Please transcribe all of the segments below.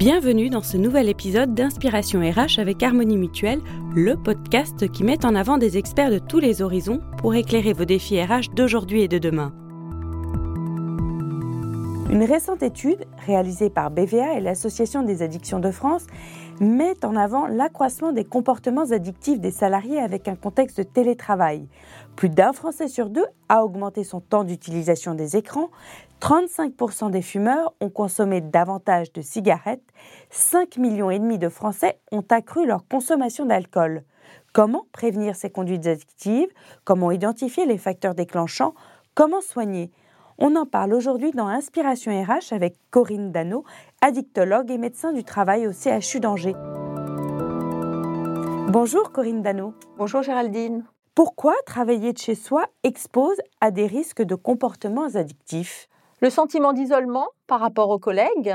Bienvenue dans ce nouvel épisode d'Inspiration RH avec Harmonie Mutuelle, le podcast qui met en avant des experts de tous les horizons pour éclairer vos défis RH d'aujourd'hui et de demain. Une récente étude réalisée par BVA et l'Association des addictions de France met en avant l'accroissement des comportements addictifs des salariés avec un contexte de télétravail. Plus d'un Français sur deux a augmenté son temps d'utilisation des écrans, 35% des fumeurs ont consommé davantage de cigarettes, 5 millions et demi de Français ont accru leur consommation d'alcool. Comment prévenir ces conduites addictives? Comment identifier les facteurs déclenchants? Comment soigner? On en parle aujourd'hui dans Inspiration RH avec Corinne Dano, addictologue et médecin du travail au CHU d'Angers. Bonjour Corinne Dano. Bonjour Géraldine. Pourquoi travailler de chez soi expose à des risques de comportements addictifs? Le sentiment d'isolement par rapport aux collègues,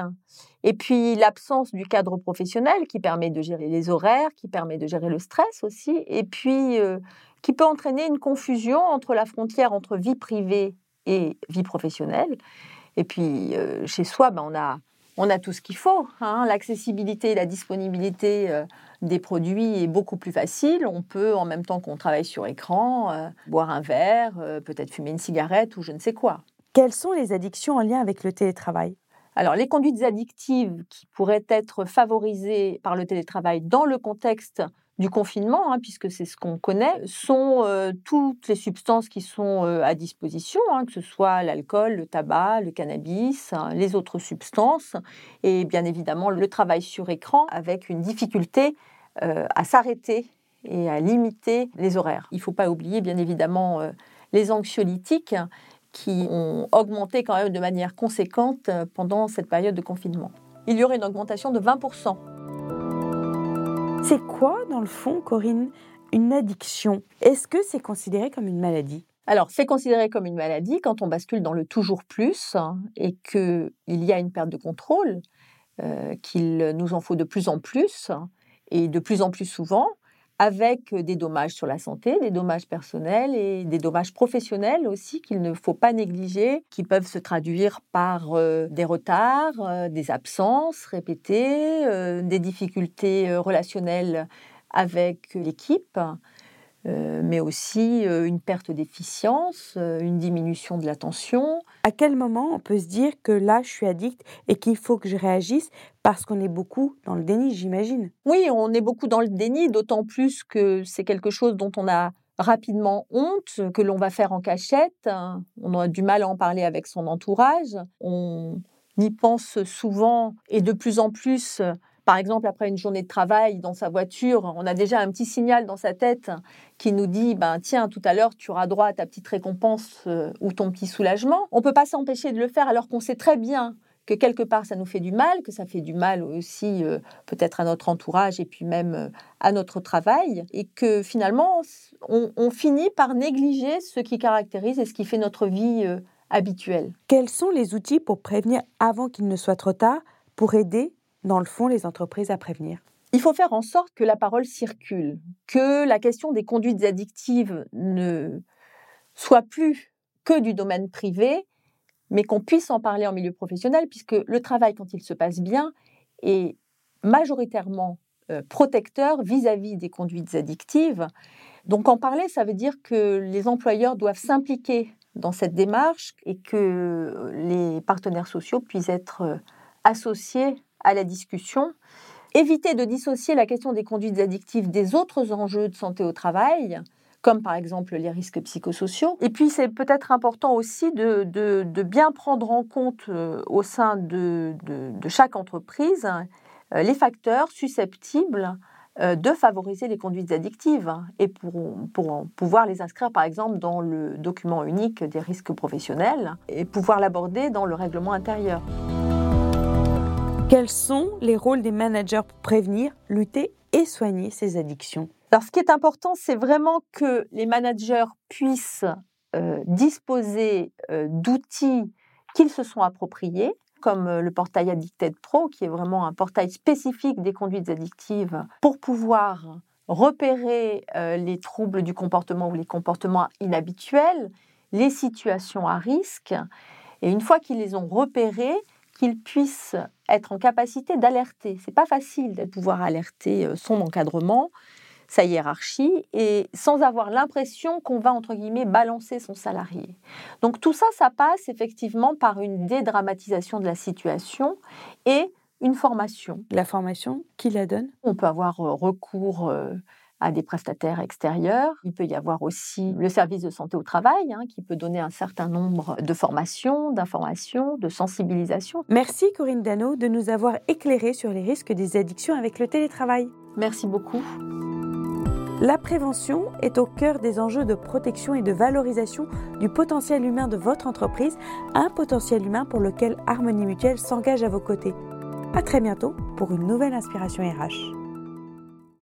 et puis l'absence du cadre professionnel qui permet de gérer les horaires, qui permet de gérer le stress aussi, et puis euh, qui peut entraîner une confusion entre la frontière entre vie privée et vie professionnelle. Et puis, euh, chez soi, ben, on, a, on a tout ce qu'il faut. Hein. L'accessibilité et la disponibilité euh, des produits est beaucoup plus facile. On peut, en même temps qu'on travaille sur écran, euh, boire un verre, peut-être fumer une cigarette ou je ne sais quoi. Quelles sont les addictions en lien avec le télétravail? Alors, les conduites addictives qui pourraient être favorisées par le télétravail dans le contexte du confinement, hein, puisque c'est ce qu'on connaît, sont euh, toutes les substances qui sont euh, à disposition, hein, que ce soit l'alcool, le tabac, le cannabis, hein, les autres substances, et bien évidemment le travail sur écran avec une difficulté euh, à s'arrêter et à limiter les horaires. Il ne faut pas oublier bien évidemment les anxiolytiques qui ont augmenté quand même de manière conséquente pendant cette période de confinement. Il y aurait une augmentation de 20 c'est quoi, dans le fond, Corinne, une addiction? Est-ce que c'est considéré comme une maladie? Alors, c'est considéré comme une maladie quand on bascule dans le toujours plus hein, et qu'il y a une perte de contrôle, euh, qu'il nous en faut de plus en plus et de plus en plus souvent, avec des dommages sur la santé, des dommages personnels et des dommages professionnels aussi qu'il ne faut pas négliger, qui peuvent se traduire par des retards, des absences répétées, des difficultés relationnelles avec l'équipe. Euh, mais aussi euh, une perte d'efficience, euh, une diminution de l'attention. À quel moment on peut se dire que là, je suis addict et qu'il faut que je réagisse parce qu'on est beaucoup dans le déni, j'imagine? Oui, on est beaucoup dans le déni, d'autant plus que c'est quelque chose dont on a rapidement honte, que l'on va faire en cachette. On a du mal à en parler avec son entourage. On y pense souvent et de plus en plus par exemple, après une journée de travail dans sa voiture, on a déjà un petit signal dans sa tête qui nous dit ben tiens, tout à l'heure, tu auras droit à ta petite récompense euh, ou ton petit soulagement. On peut pas s'empêcher de le faire alors qu'on sait très bien que quelque part ça nous fait du mal, que ça fait du mal aussi euh, peut-être à notre entourage et puis même euh, à notre travail, et que finalement on, finit par négliger ce qui caractérise et ce qui fait notre vie habituelle. Quels sont les outils pour prévenir avant qu'il ne soit trop tard, pour aider dans le fond, les entreprises à prévenir il faut faire en sorte que la parole circule, que la question des conduites addictives ne soit plus que du domaine privé, mais qu'on puisse en parler en milieu professionnel, puisque le travail, quand il se passe bien, est majoritairement euh, protecteur vis-à-vis des conduites addictives. Donc en parler, ça veut dire que les employeurs doivent s'impliquer dans cette démarche et que les partenaires sociaux puissent être euh, associés à la discussion. Éviter de dissocier la question des conduites addictives des autres enjeux de santé au travail, comme par exemple les risques psychosociaux. Et puis c'est peut-être important aussi de, bien prendre en compte euh, au sein de, chaque entreprise euh, les facteurs susceptibles euh, de favoriser les conduites addictives et pour, pour, pouvoir les inscrire par exemple dans le document unique des risques professionnels et pouvoir l'aborder dans le règlement intérieur. Quels sont les rôles des managers pour prévenir, lutter et soigner ces addictions? Alors, ce qui est important, c'est vraiment que les managers puissent euh, disposer euh, d'outils qu'ils se sont appropriés, comme euh, le portail Addicted Pro, qui est vraiment un portail spécifique des conduites addictives, pour pouvoir repérer les troubles du comportement ou les comportements inhabituels, les situations à risque. Et une fois qu'ils les ont repérés, qu'il puisse être en capacité d'alerter. C'est pas facile de pouvoir alerter euh, son encadrement, sa hiérarchie, et sans avoir l'impression qu'on va, entre guillemets, balancer son salarié. Donc tout ça, ça passe effectivement par une dédramatisation de la situation et une formation. La formation, qui la donne? On peut avoir euh, recours euh, à des prestataires extérieurs. Il peut y avoir aussi le service de santé au travail hein, qui peut donner un certain nombre de formations, d'informations, de sensibilisation. Merci Corinne Dano de nous avoir éclairé sur les risques des addictions avec le télétravail. Merci beaucoup. La prévention est au cœur des enjeux de protection et de valorisation du potentiel humain de votre entreprise, un potentiel humain pour lequel Harmonie Mutuelle s'engage à vos côtés. À très bientôt pour une nouvelle inspiration RH.